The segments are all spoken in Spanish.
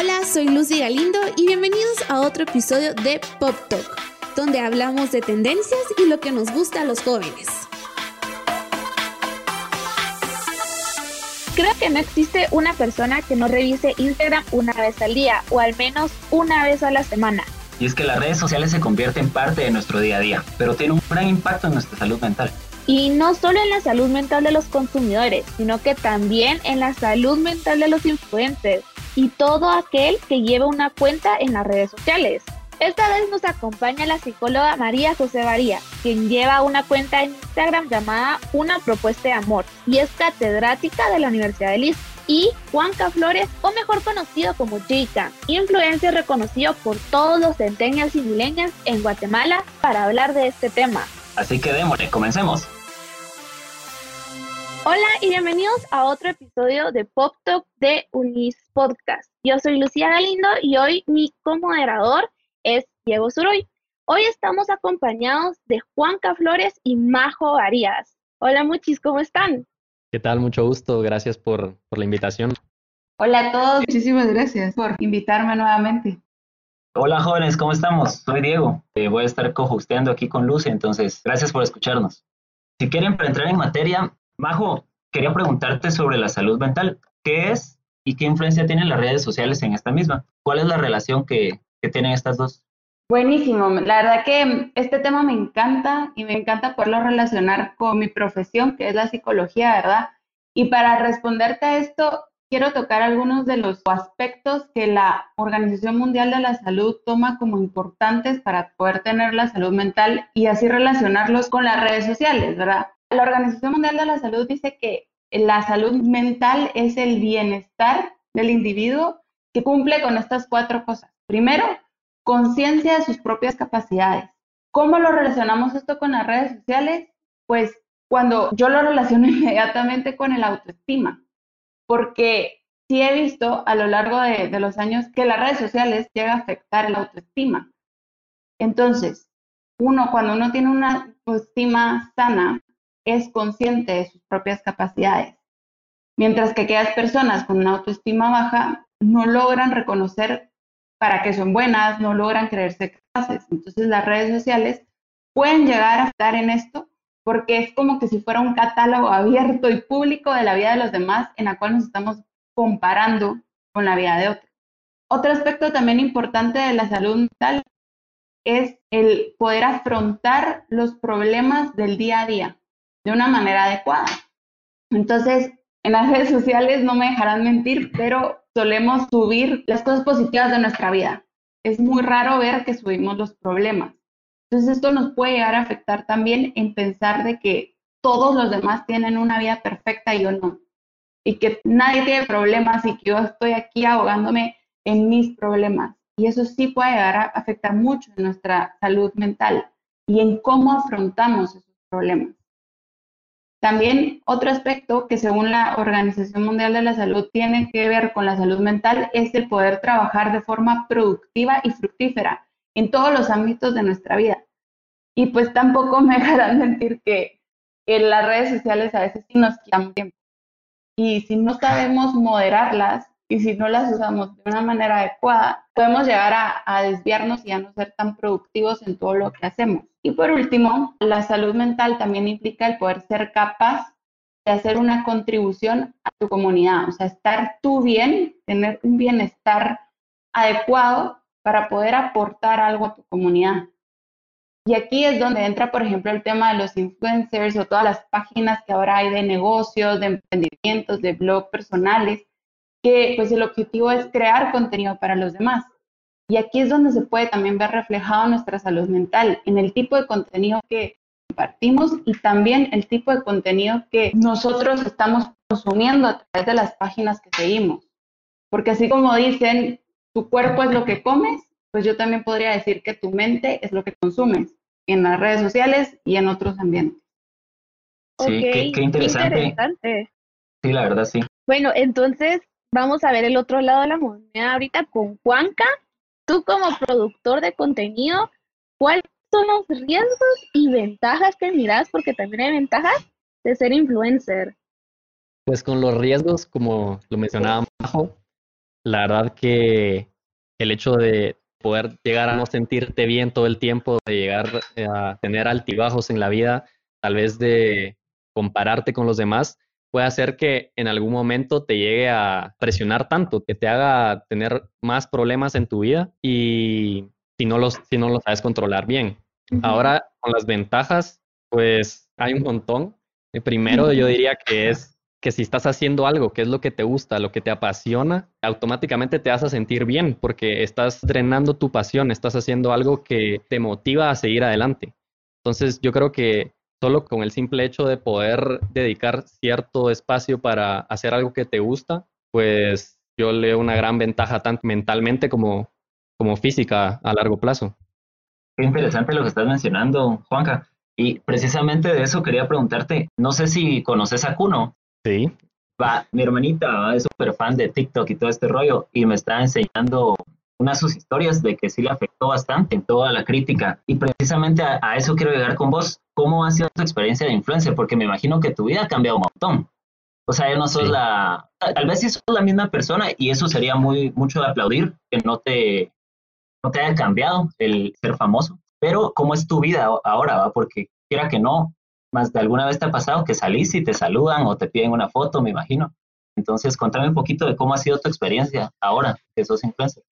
Hola, soy Lucy Galindo y bienvenidos a otro episodio de Pop Talk, donde hablamos de tendencias y lo que nos gusta a los jóvenes. Creo que no existe una persona que no revise Instagram una vez al día o al menos una vez a la semana. Y es que las redes sociales se convierten en parte de nuestro día a día, pero tienen un gran impacto en nuestra salud mental. Y no solo en la salud mental de los consumidores, sino que también en la salud mental de los influencers y todo aquel que lleva una cuenta en las redes sociales. Esta vez nos acompaña la psicóloga María José Varía, quien lleva una cuenta en Instagram llamada Una Propuesta de Amor y es catedrática de la Universidad de Liz. Y Juanca Flores, o mejor conocido como Chica, influencer reconocido por todos los centenials y milenials en Guatemala para hablar de este tema. Así que démosle, comencemos. Hola y bienvenidos a otro episodio de Pop Talk de Unis Podcast. Yo soy Lucía Galindo y hoy mi comoderador es Diego Suroy. Hoy estamos acompañados de Juanca Flores y Majo Arias. Hola muchis, ¿cómo están? ¿Qué tal? Mucho gusto. Gracias por, por la invitación. Hola a todos. Muchísimas gracias por invitarme nuevamente. Hola jóvenes, ¿cómo estamos? Soy Diego. Eh, voy a estar co-hosteando aquí con Lucy, entonces gracias por escucharnos. Si quieren, para entrar en materia, Majo, quería preguntarte sobre la salud mental. ¿Qué es y qué influencia tienen las redes sociales en esta misma? ¿Cuál es la relación que, tienen estas dos? Buenísimo. La verdad que este tema me encanta y me encanta poderlo relacionar con mi profesión, que es la psicología, ¿verdad? Y para responderte a esto, quiero tocar algunos de los aspectos que la Organización Mundial de la Salud toma como importantes para poder tener la salud mental y así relacionarlos con las redes sociales, ¿verdad? La Organización Mundial de la Salud dice que la salud mental es el bienestar del individuo que cumple con estas cuatro cosas. Primero, conciencia de sus propias capacidades. ¿Cómo lo relacionamos esto con las redes sociales? Pues cuando yo lo relaciono inmediatamente con el autoestima, porque sí he visto a lo largo de, de los años que las redes sociales llega a afectar el autoestima. Entonces, uno, cuando uno tiene una autoestima sana, es consciente de sus propias capacidades, mientras que aquellas personas con una autoestima baja no logran reconocer para qué son buenas, no logran creerse capaces. Entonces las redes sociales pueden llegar a estar en esto porque es como que si fuera un catálogo abierto y público de la vida de los demás en la cual nos estamos comparando con la vida de otros. Otro aspecto también importante de la salud mental es el poder afrontar los problemas del día a día de una manera adecuada. Entonces, en las redes sociales no me dejarán mentir, pero solemos subir las cosas positivas de nuestra vida. Es muy raro ver que subimos los problemas. Entonces, esto nos puede llegar a afectar también en pensar de que todos los demás tienen una vida perfecta y yo no. Y que nadie tiene problemas y que yo estoy aquí ahogándome en mis problemas. Y eso sí puede llegar a afectar mucho en nuestra salud mental y en cómo afrontamos esos problemas. También otro aspecto que según la Organización Mundial de la Salud tiene que ver con la salud mental es el poder trabajar de forma productiva y fructífera en todos los ámbitos de nuestra vida. Y pues tampoco me dejarán mentir que en las redes sociales a veces nos quitan tiempo. Y si no sabemos moderarlas y si no las usamos de una manera adecuada, podemos llegar a, desviarnos y a no ser tan productivos en todo lo que hacemos. Y por último, la salud mental también implica el poder ser capaz de hacer una contribución a tu comunidad, o sea, estar tú bien, tener un bienestar adecuado para poder aportar algo a tu comunidad. Y aquí es donde entra, por ejemplo, el tema de los influencers o todas las páginas que ahora hay de negocios, de emprendimientos, de blogs personales, que pues el objetivo es crear contenido para los demás. Y aquí es donde se puede también ver reflejado nuestra salud mental, en el tipo de contenido que compartimos y también el tipo de contenido que nosotros estamos consumiendo a través de las páginas que seguimos. Porque así como dicen, tu cuerpo es lo que comes, pues yo también podría decir que tu mente es lo que consumes en las redes sociales y en otros ambientes. Sí, qué, interesante. Sí, la verdad, sí. Bueno, entonces vamos a ver el otro lado de la moneda ahorita con Juanca, tú como productor de contenido, ¿cuáles son los riesgos y ventajas que miras? Porque también hay ventajas de ser influencer. Pues con los riesgos, como lo mencionaba Majo, la verdad que el hecho de poder llegar a no sentirte bien todo el tiempo, de llegar a tener altibajos en la vida, tal vez de compararte con los demás, puede hacer que en algún momento te llegue a presionar tanto, que te haga tener más problemas en tu vida y si no los, si no los sabes controlar bien. Ahora, con las ventajas, pues hay un montón. El primero yo diría que es que si estás haciendo algo que es lo que te gusta, lo que te apasiona, automáticamente te vas a sentir bien porque estás drenando tu pasión, estás haciendo algo que te motiva a seguir adelante. Entonces yo creo que solo con el simple hecho de poder dedicar cierto espacio para hacer algo que te gusta, pues yo leo una gran ventaja tanto mentalmente como, como física a largo plazo. Qué interesante lo que estás mencionando, Juanca. Y precisamente de eso quería preguntarte, no sé si conoces a Kuno. Sí. Va, mi hermanita es súper fan de TikTok y todo este rollo y me está enseñando una de sus historias de que sí le afectó bastante en toda la crítica. Y precisamente a, eso quiero llegar con vos. ¿Cómo ha sido tu experiencia de influencer? Porque me imagino que tu vida ha cambiado un montón. O sea, ya no sos la... Tal vez sí sos la misma persona y eso sería muy mucho de aplaudir, que no te, no te haya cambiado el ser famoso. Pero ¿cómo es tu vida ahora? Va? Porque quiera que no, más de alguna vez te ha pasado que salís y te saludan o te piden una foto, me imagino. Entonces, contame un poquito de cómo ha sido tu experiencia ahora que sos influencer.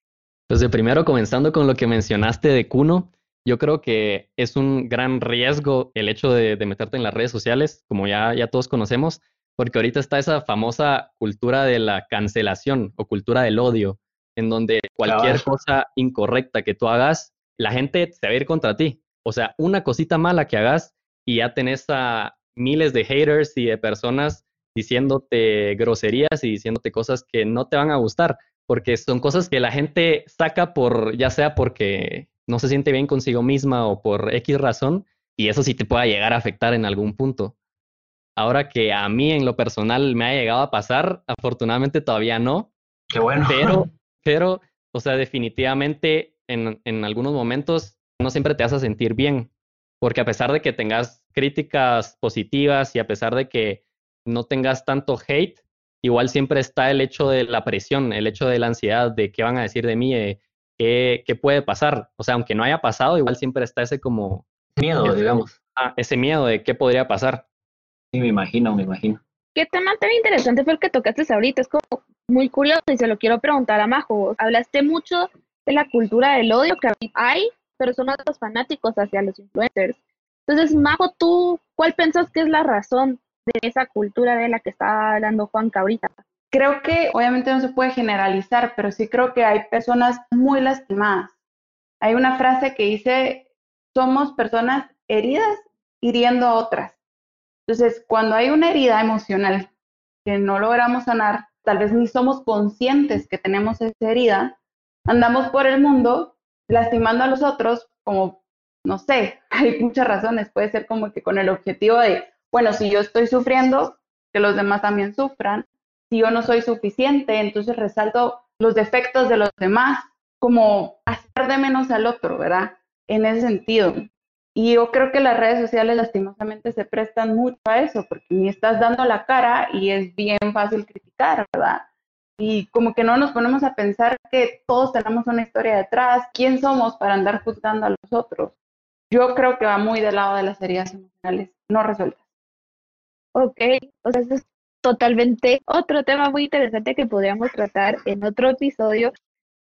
Pues de primero, comenzando con lo que mencionaste de Kuno, yo creo que es un gran riesgo el hecho de, meterte en las redes sociales, como ya, ya todos conocemos, porque ahorita está esa famosa cultura de la cancelación o cultura del odio, en donde cualquier cosa incorrecta que tú hagas, la gente se va a ir contra ti. O sea, una cosita mala que hagas y ya tenés a miles de haters y de personas diciéndote groserías y diciéndote cosas que no te van a gustar, porque son cosas que la gente saca por, ya sea porque no se siente bien consigo misma o por X razón, y eso sí te pueda llegar a afectar en algún punto. Ahora que a mí en lo personal me ha llegado a pasar, afortunadamente todavía no. Qué bueno. Pero, pero o sea, definitivamente en, en algunos momentos no siempre te a sentir bien porque a pesar de que tengas críticas positivas y a pesar de que no tengas tanto hate, igual siempre está el hecho de la presión, el hecho de la ansiedad de qué van a decir de mí, qué, qué, puede pasar. O sea, aunque no haya pasado, igual siempre está ese como... Miedo, digamos. Ah, ese miedo de qué podría pasar. Sí, me imagino, me imagino. Qué tema tan interesante fue el que tocaste ahorita. Es como muy curioso y se lo quiero preguntar a Majo. Hablaste mucho de la cultura del odio que hay pero son otros fanáticos hacia los influencers. Entonces, Majo, ¿tú cuál pensás que es la razón de esa cultura de la que está hablando Juan Cabrita? Creo que obviamente no se puede generalizar, pero sí creo que hay personas muy lastimadas. Hay una frase que dice, somos personas heridas hiriendo a otras. Entonces, cuando hay una herida emocional que no logramos sanar, tal vez ni somos conscientes que tenemos esa herida, andamos por el mundo lastimando a los otros, como, no sé, hay muchas razones, puede ser como que con el objetivo de, bueno, si yo estoy sufriendo, que los demás también sufran, si yo no soy suficiente, entonces resalto los defectos de los demás, como hacer de menos al otro, ¿verdad? En ese sentido. Y yo creo que las redes sociales lastimosamente se prestan mucho a eso, porque ni estás dando la cara y es bien fácil criticar, ¿verdad? y como que no nos ponemos a pensar que todos tenemos una historia detrás, quién somos para andar juzgando a los otros. Yo creo que va muy del lado de las heridas emocionales no resueltas. Ok, o sea, eso es totalmente otro tema muy interesante que podríamos tratar en otro episodio,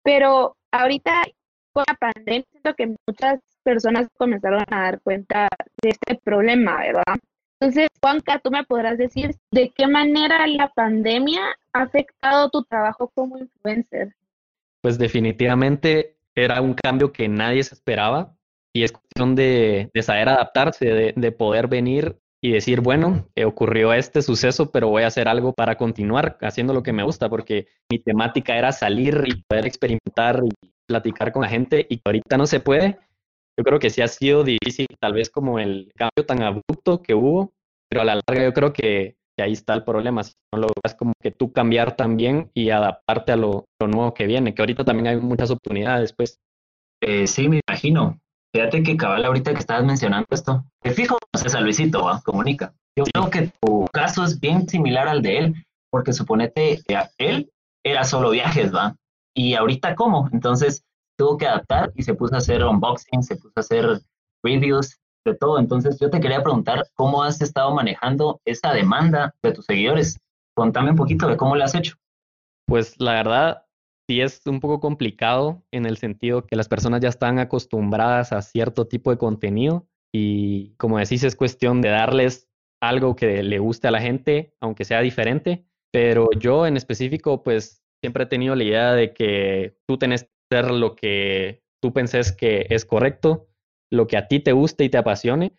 pero ahorita con la pandemia siento que muchas personas comenzaron a dar cuenta de este problema, ¿verdad? Entonces, Juanca, tú me podrás decir de qué manera la pandemia ha afectado tu trabajo como influencer. Pues definitivamente era un cambio que nadie se esperaba y es cuestión de, saber adaptarse, de, poder venir y decir, bueno, eh, ocurrió este suceso, pero voy a hacer algo para continuar haciendo lo que me gusta, porque mi temática era salir y poder experimentar y platicar con la gente y que ahorita no se puede, yo creo que sí ha sido difícil, tal vez como el cambio tan abrupto que hubo, pero a la larga yo creo que, ahí está el problema. Si no logras como que tú cambiar también y adaptarte a lo, nuevo que viene, que ahorita también hay muchas oportunidades, pues. Eh, sí, me imagino. Fíjate que cabal ahorita que estabas mencionando esto, te fijo, a Luisito, ¿va? comunica. Yo creo que tu caso es bien similar al de él, porque suponete que él era solo viajes, ¿va? Y ahorita, ¿cómo? Entonces, tuvo que adaptar y se puso a hacer unboxing, se puso a hacer reviews de todo. Entonces, yo te quería preguntar, ¿cómo has estado manejando esa demanda de tus seguidores? Contame un poquito de cómo lo has hecho. Pues la verdad, sí es un poco complicado en el sentido que las personas ya están acostumbradas a cierto tipo de contenido y como decís, es cuestión de darles algo que le guste a la gente, aunque sea diferente. Pero yo en específico, pues siempre he tenido la idea de que tú tenés que hacer lo que tú penses que es correcto, lo que a ti te guste y te apasione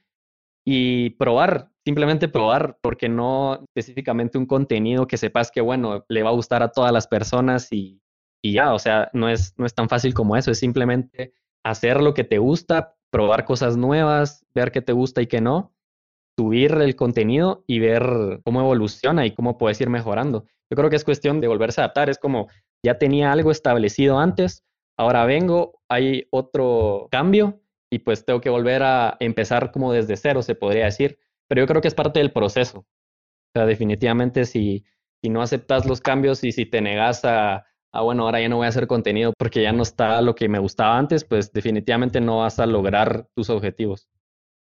y probar, simplemente probar, porque no específicamente un contenido que sepas que, bueno, le va a gustar a todas las personas y, y ya, o sea, no es, no es tan fácil como eso, es simplemente hacer lo que te gusta, probar cosas nuevas, ver qué te gusta y qué no, subir el contenido y ver cómo evoluciona y cómo puedes ir mejorando. Yo creo que es cuestión de volverse a adaptar, es como ya tenía algo establecido antes, ahora vengo, hay otro cambio y pues tengo que volver a empezar como desde cero, se podría decir. Pero yo creo que es parte del proceso. O sea, definitivamente si, si no aceptas los cambios y si te negas a, a, bueno, ahora ya no voy a hacer contenido porque ya no está lo que me gustaba antes, pues definitivamente no vas a lograr tus objetivos.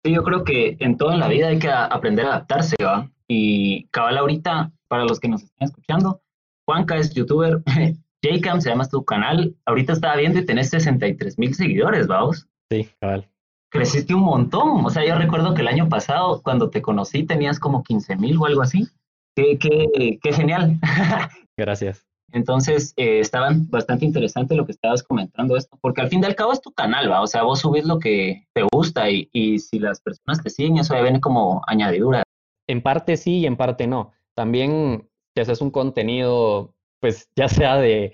Sí, yo creo que en toda la vida hay que aprender a adaptarse, ¿va? Y cabal ahorita, para los que nos están escuchando, Juanca es youtuber, Jcam se llama tu canal, ahorita estaba viendo y tenés 63 mil seguidores, ¿vamos? Sí, cabal. Creciste un montón. O sea, yo recuerdo que el año pasado, cuando te conocí, tenías como 15 mil o algo así. Qué, qué, qué genial. Gracias. Entonces, eh, estaban bastante interesante lo que estabas comentando esto, porque al fin y al cabo es tu canal, ¿va? O sea, vos subís lo que te gusta y, y si las personas te siguen, eso ya viene como añadidura. En parte sí y en parte no. También si haces un contenido, pues ya sea de,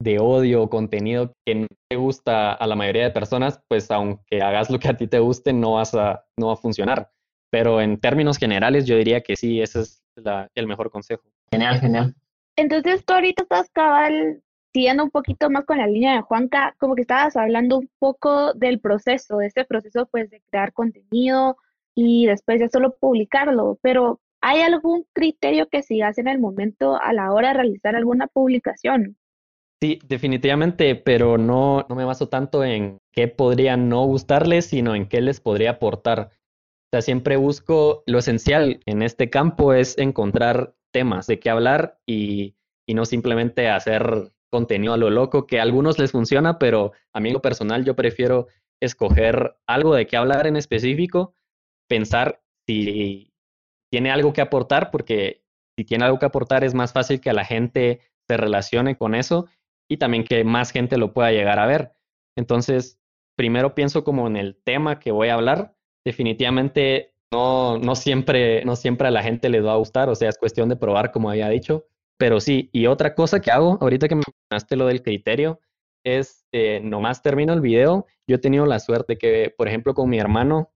de odio o contenido que no te gusta a la mayoría de personas, pues aunque hagas lo que a ti te guste, no, vas a, no va a funcionar. Pero en términos generales, yo diría que sí, ese es la, el mejor consejo. Genial, genial. Entonces tú ahorita estás cabal siguiendo un poquito más con la línea de Juanca, como que estabas hablando un poco del proceso, de ese proceso pues de crear contenido y después ya solo publicarlo, pero ¿hay algún criterio que sigas en el momento a la hora de realizar alguna publicación? Sí, definitivamente, pero no, no me baso tanto en qué podría no gustarles, sino en qué les podría aportar. O sea, siempre busco lo esencial en este campo es encontrar temas de qué hablar y, y no simplemente hacer contenido a lo loco, que a algunos les funciona, pero a mí lo personal yo prefiero escoger algo de qué hablar en específico, pensar si tiene algo que aportar, porque si tiene algo que aportar es más fácil que la gente se relacione con eso y también que más gente lo pueda llegar a ver. Entonces, primero pienso como en el tema que voy a hablar. Definitivamente no, no, siempre, no siempre a la gente les va a gustar, o sea, es cuestión de probar, como había dicho. Pero sí, y otra cosa que hago, ahorita que me mencionaste lo del criterio, es eh, nomás termino el video. Yo he tenido la suerte que, por ejemplo, con mi hermano,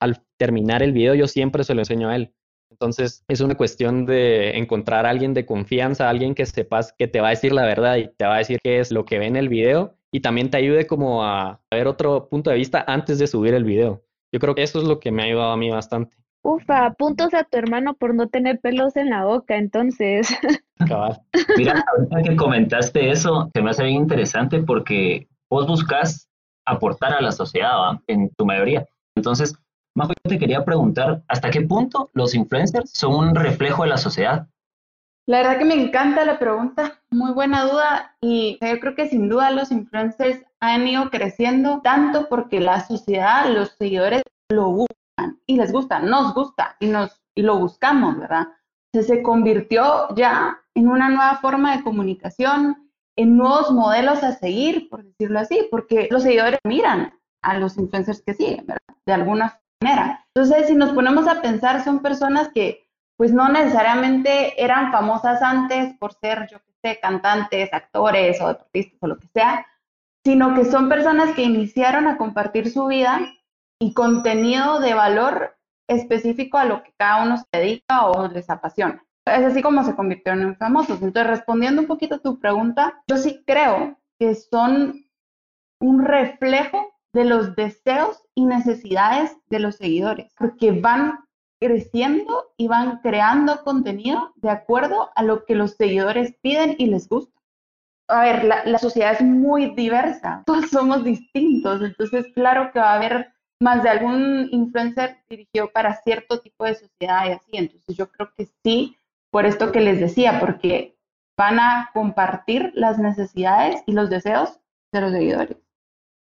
al terminar el video, yo siempre se lo enseño a él. Entonces es una cuestión de encontrar a alguien de confianza, alguien que sepas que te va a decir la verdad y te va a decir qué es lo que ve en el video y también te ayude como a ver otro punto de vista antes de subir el video. Yo creo que eso es lo que me ha ayudado a mí bastante. Ufa, puntos a tu hermano por no tener pelos en la boca, entonces. Cabal. Mira, ahorita que comentaste eso, se me hace bien interesante porque vos buscas aportar a la sociedad ¿va? en tu mayoría. Entonces, Majo, yo te quería preguntar, ¿hasta qué punto los influencers son un reflejo de la sociedad? La verdad que me encanta la pregunta, muy buena duda y yo creo que sin duda los influencers han ido creciendo tanto porque la sociedad, los seguidores lo buscan y les gusta, nos gusta y, nos, y lo buscamos, ¿verdad? se convirtió ya en una nueva forma de comunicación, en nuevos modelos a seguir, por decirlo así, porque los seguidores miran a los influencers que siguen, ¿verdad? De alguna entonces, si nos ponemos a pensar, son personas que pues no necesariamente eran famosas antes por ser, yo qué sé, cantantes, actores o deportistas o lo que sea, sino que son personas que iniciaron a compartir su vida y contenido de valor específico a lo que cada uno se dedica o les apasiona. Es así como se convirtieron en famosos. Entonces, respondiendo un poquito a tu pregunta, yo sí creo que son un reflejo de los deseos y necesidades de los seguidores, porque van creciendo y van creando contenido de acuerdo a lo que los seguidores piden y les gusta. a ver, la, la, sociedad es muy diversa, todos somos distintos, entonces claro que va a haber más de algún influencer dirigido para cierto tipo de sociedad y así, entonces yo creo que sí, por esto que les decía, porque van a compartir las necesidades y los deseos de los seguidores.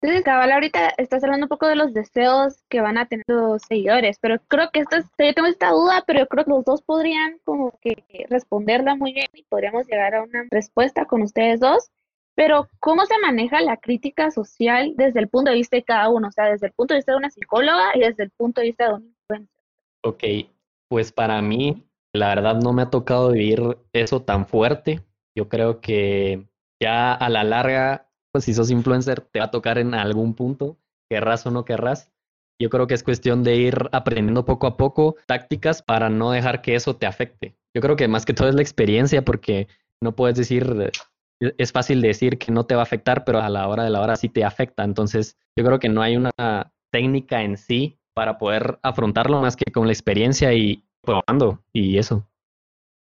Entonces, cabal, ahorita estás hablando un poco de los deseos que van a tener los seguidores, pero creo que esto es, yo tengo esta duda, pero yo creo que los dos podrían como que responderla muy bien y podríamos llegar a una respuesta con ustedes dos. Pero, ¿cómo se maneja la crítica social desde el punto de vista de cada uno? O sea, desde el punto de vista de una psicóloga y desde el punto de vista de un influencer. Ok, pues para mí, la verdad no me ha tocado vivir eso tan fuerte. Yo creo que ya a la larga pues, si sos influencer, te va a tocar en algún punto, querrás o no querrás. Yo creo que es cuestión de ir aprendiendo poco a poco tácticas para no dejar que eso te afecte. Yo creo que más que todo es la experiencia porque no puedes decir, es fácil decir que no te va a afectar, pero a la hora de la hora sí te afecta. Entonces, yo creo que no hay una técnica en sí para poder afrontarlo más que con la experiencia y probando y eso.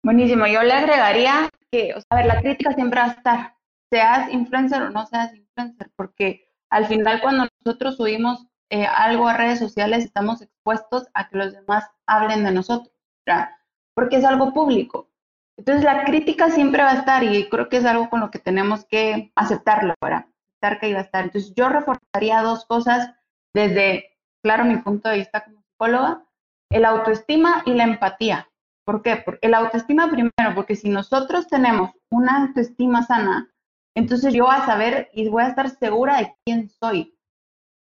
Buenísimo. Yo le agregaría que, a ver, la crítica siempre va a estar seas influencer o no seas influencer, porque al final cuando nosotros subimos eh, algo a redes sociales estamos expuestos a que los demás hablen de nosotros, ¿verdad? porque es algo público. Entonces la crítica siempre va a estar y creo que es algo con lo que tenemos que aceptarlo, para aceptar que iba a estar. Entonces yo reforzaría dos cosas desde, claro, mi punto de vista como psicóloga, el autoestima y la empatía. ¿Por qué? Porque el autoestima primero, porque si nosotros tenemos una autoestima sana, entonces yo voy a saber y voy a estar segura de quién soy.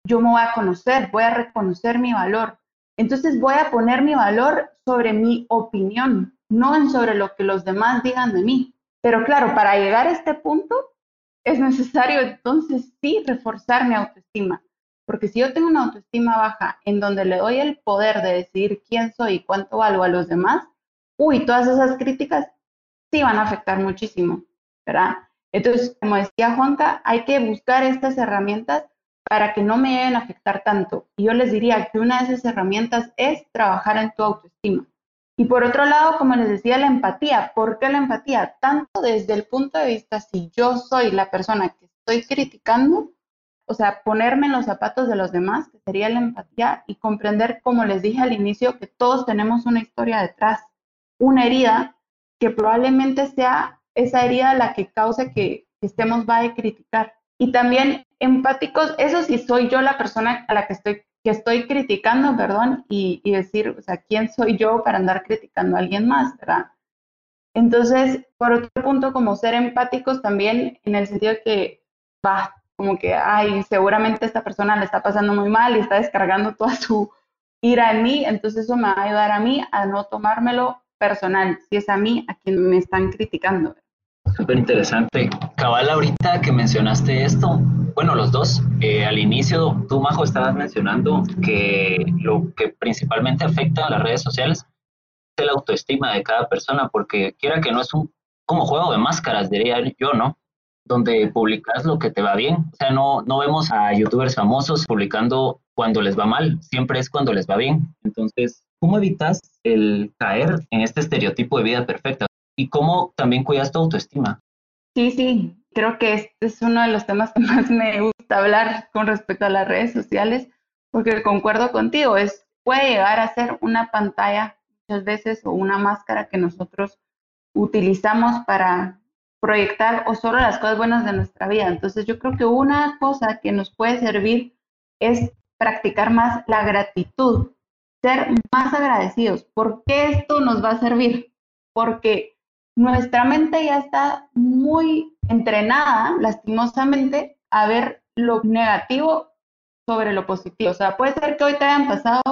Yo me voy a conocer, voy a reconocer mi valor. Entonces voy a poner mi valor sobre mi opinión, no sobre lo que los demás digan de mí. Pero claro, para llegar a este punto es necesario entonces sí reforzar mi autoestima. Porque si yo tengo una autoestima baja en donde le doy el poder de decidir quién soy y cuánto valgo a los demás, uy, todas esas críticas sí van a afectar muchísimo, ¿verdad? Entonces, como decía Juanca, hay que buscar estas herramientas para que no me deben afectar tanto. Y yo les diría que una de esas herramientas es trabajar en tu autoestima. Y por otro lado, como les decía, la empatía. ¿Por qué la empatía? Tanto desde el punto de vista si yo soy la persona que estoy criticando, o sea, ponerme en los zapatos de los demás, que sería la empatía, y comprender, como les dije al inicio, que todos tenemos una historia detrás, una herida que probablemente sea esa herida la que causa que, estemos va a criticar. Y también empáticos, eso sí soy yo la persona a la que estoy, que estoy criticando, perdón, y, decir, o sea, ¿quién soy yo para andar criticando a alguien más, verdad? Entonces, por otro punto, como ser empáticos también en el sentido de que, va, como que, ay, seguramente esta persona le está pasando muy mal y está descargando toda su ira en mí, entonces eso me va a ayudar a mí a no tomármelo personal, si es a mí a quien me están criticando. Súper interesante. Cabal, ahorita que mencionaste esto, bueno, los dos, eh, al inicio tú, Majo, estabas mencionando que lo que principalmente afecta a las redes sociales es la autoestima de cada persona, porque quiera que no es un como juego de máscaras, diría yo, ¿no? Donde publicas lo que te va bien. O sea, no, no vemos a youtubers famosos publicando cuando les va mal, siempre es cuando les va bien. Entonces, ¿cómo evitas el caer en este estereotipo de vida perfecta? Y cómo también cuidas tu autoestima. Sí, sí, creo que este es uno de los temas que más me gusta hablar con respecto a las redes sociales, porque concuerdo contigo, es, puede llegar a ser una pantalla muchas veces o una máscara que nosotros utilizamos para proyectar o solo las cosas buenas de nuestra vida. Entonces yo creo que una cosa que nos puede servir es practicar más la gratitud, ser más agradecidos. ¿Por qué esto nos va a servir? Porque nuestra mente ya está muy entrenada, lastimosamente, a ver lo negativo sobre lo positivo. O sea, puede ser que hoy te hayan pasado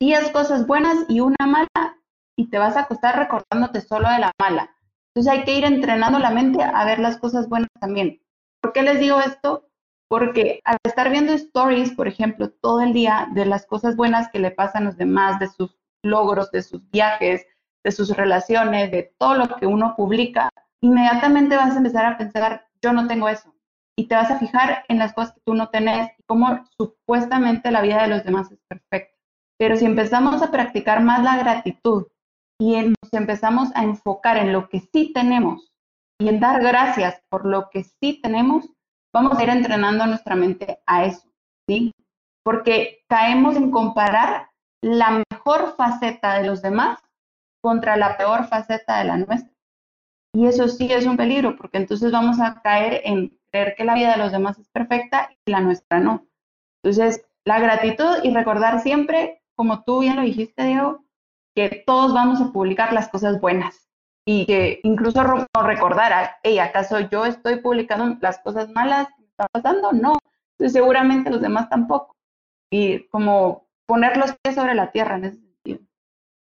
10 cosas buenas y una mala y te vas a acostar recordándote solo de la mala. Entonces hay que ir entrenando la mente a ver las cosas buenas también. ¿Por qué les digo esto? Porque al estar viendo stories, por ejemplo, todo el día de las cosas buenas que le pasan a los demás, de sus logros, de sus viajes, de sus relaciones, de todo lo que uno publica, inmediatamente vas a empezar a pensar, yo no tengo eso. Y te vas a fijar en las cosas que tú no tenés y cómo supuestamente la vida de los demás es perfecta. Pero si empezamos a practicar más la gratitud y nos empezamos a enfocar en lo que sí tenemos y en dar gracias por lo que sí tenemos, vamos a ir entrenando nuestra mente a eso, ¿sí? Porque caemos en comparar la mejor faceta de los demás contra la peor faceta de la nuestra. Y eso sí es un peligro, porque entonces vamos a caer en creer que la vida de los demás es perfecta y la nuestra no. Entonces, la gratitud y recordar siempre, como tú bien lo dijiste, Diego, que todos vamos a publicar las cosas buenas y que incluso recordar, hey, ¿acaso yo estoy publicando las cosas malas me están pasando? No, seguramente los demás tampoco. Y como poner los pies sobre la tierra en.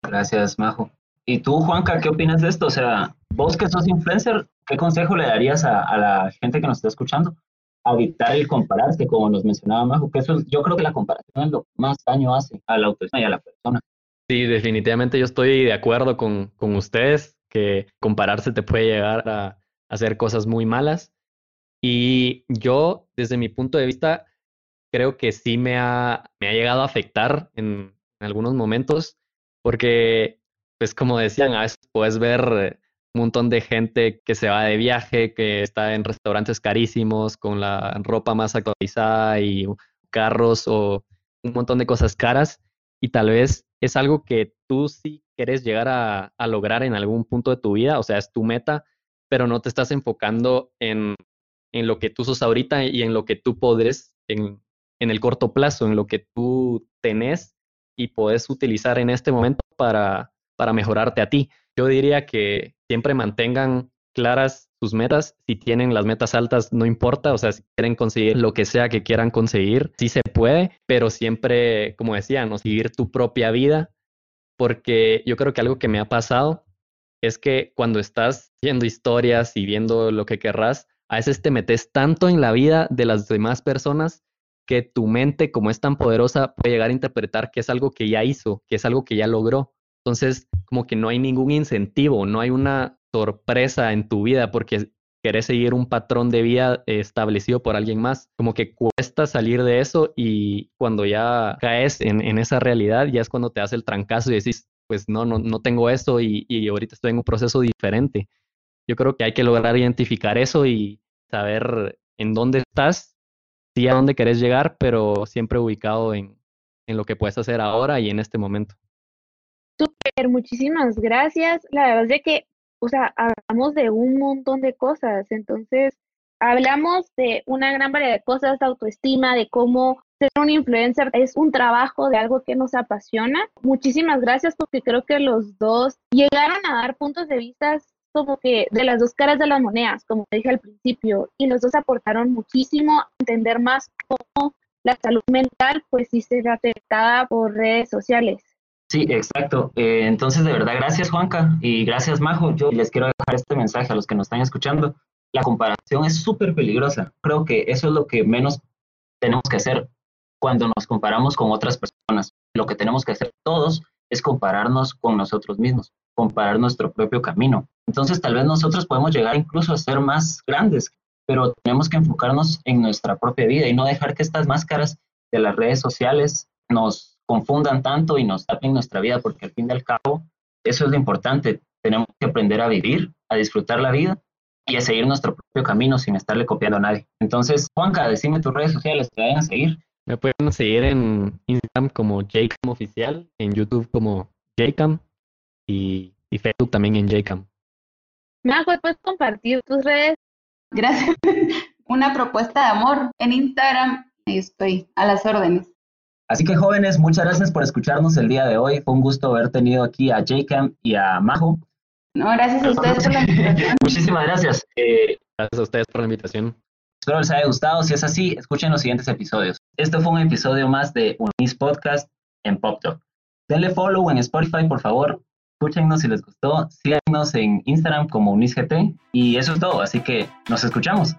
Gracias, Majo. ¿Y tú, Juanca, qué opinas de esto? O sea, vos que sos influencer, ¿qué consejo le darías a, la gente que nos está escuchando? A evitar el compararse, como nos mencionaba Majo, que eso yo creo que la comparación es lo más daño hace a la autoestima y a la persona. Sí, definitivamente yo estoy de acuerdo con, con ustedes, que compararse te puede llegar a hacer cosas muy malas. Y yo, desde mi punto de vista, creo que sí me ha, me ha llegado a afectar en, en algunos momentos, porque pues como decían, a veces puedes ver un montón de gente que se va de viaje, que está en restaurantes carísimos, con la ropa más actualizada y carros o un montón de cosas caras. Y tal vez es algo que tú sí quieres llegar a, lograr en algún punto de tu vida, o sea, es tu meta, pero no te estás enfocando en, en lo que tú sos ahorita y en lo que tú podres en, en el corto plazo, en lo que tú tenés y puedes utilizar en este momento para, para mejorarte a ti. Yo diría que siempre mantengan claras sus metas. Si tienen las metas altas, no importa. O sea, si quieren conseguir lo que sea que quieran conseguir, sí se puede, pero siempre, como decía, no seguir tu propia vida. Porque yo creo que algo que me ha pasado es que cuando estás viendo historias y viendo lo que querrás, a veces te metes tanto en la vida de las demás personas que tu mente, como es tan poderosa, puede llegar a interpretar que es algo que ya hizo, que es algo que ya logró. Entonces, como que no hay ningún incentivo, no hay una sorpresa en tu vida porque querés seguir un patrón de vida establecido por alguien más. Como que cuesta salir de eso y cuando ya caes en, esa realidad, ya es cuando te hace el trancazo y decís, pues no, no, no tengo eso y, y ahorita estoy en un proceso diferente. Yo creo que hay que lograr identificar eso y saber en dónde estás, sí a dónde querés llegar, pero siempre ubicado en, en lo que puedes hacer ahora y en este momento. Súper, muchísimas gracias. La verdad es que, o sea, hablamos de un montón de cosas. Entonces, hablamos de una gran variedad de cosas, de autoestima, de cómo ser un influencer es un trabajo de algo que nos apasiona. Muchísimas gracias porque creo que los dos llegaron a dar puntos de vista como que de las dos caras de las monedas, como dije al principio, y los dos aportaron muchísimo a entender más cómo la salud mental pues sí se ve afectada por redes sociales. Sí, exacto. Eh, entonces, de verdad, gracias Juanca y gracias Majo. Yo les quiero dejar este mensaje a los que nos están escuchando. La comparación es súper peligrosa. Creo que eso es lo que menos tenemos que hacer cuando nos comparamos con otras personas. Lo que tenemos que hacer todos es compararnos con nosotros mismos, comparar nuestro propio camino. Entonces, tal vez nosotros podemos llegar incluso a ser más grandes, pero tenemos que enfocarnos en nuestra propia vida y no dejar que estas máscaras de las redes sociales nos confundan tanto y nos tapen nuestra vida, porque al fin y al cabo, eso es lo importante. Tenemos que aprender a vivir, a disfrutar la vida y a seguir nuestro propio camino sin estarle copiando a nadie. Entonces, Juanca, decime tus redes sociales, te vayan a seguir. Me pueden seguir en Instagram como Jcam Oficial, en YouTube como Jcam y, y Facebook también en Jcam. Majo, ¿puedes compartir tus redes? Gracias. Una propuesta de amor en Instagram. Estoy a las órdenes. Así que jóvenes, muchas gracias por escucharnos el día de hoy. Fue un gusto haber tenido aquí a Jcam y a Majo. No, gracias a ustedes por la invitación. Muchísimas gracias. Eh, gracias a ustedes por la invitación. Espero les haya gustado. Si es así, escuchen los siguientes episodios. Este fue un episodio más de Unis Podcast en Pop Talk. Denle follow en Spotify, por favor. Escúchenos si les gustó. Síganos en Instagram como UnisGT. Y eso es todo. Así que nos escuchamos.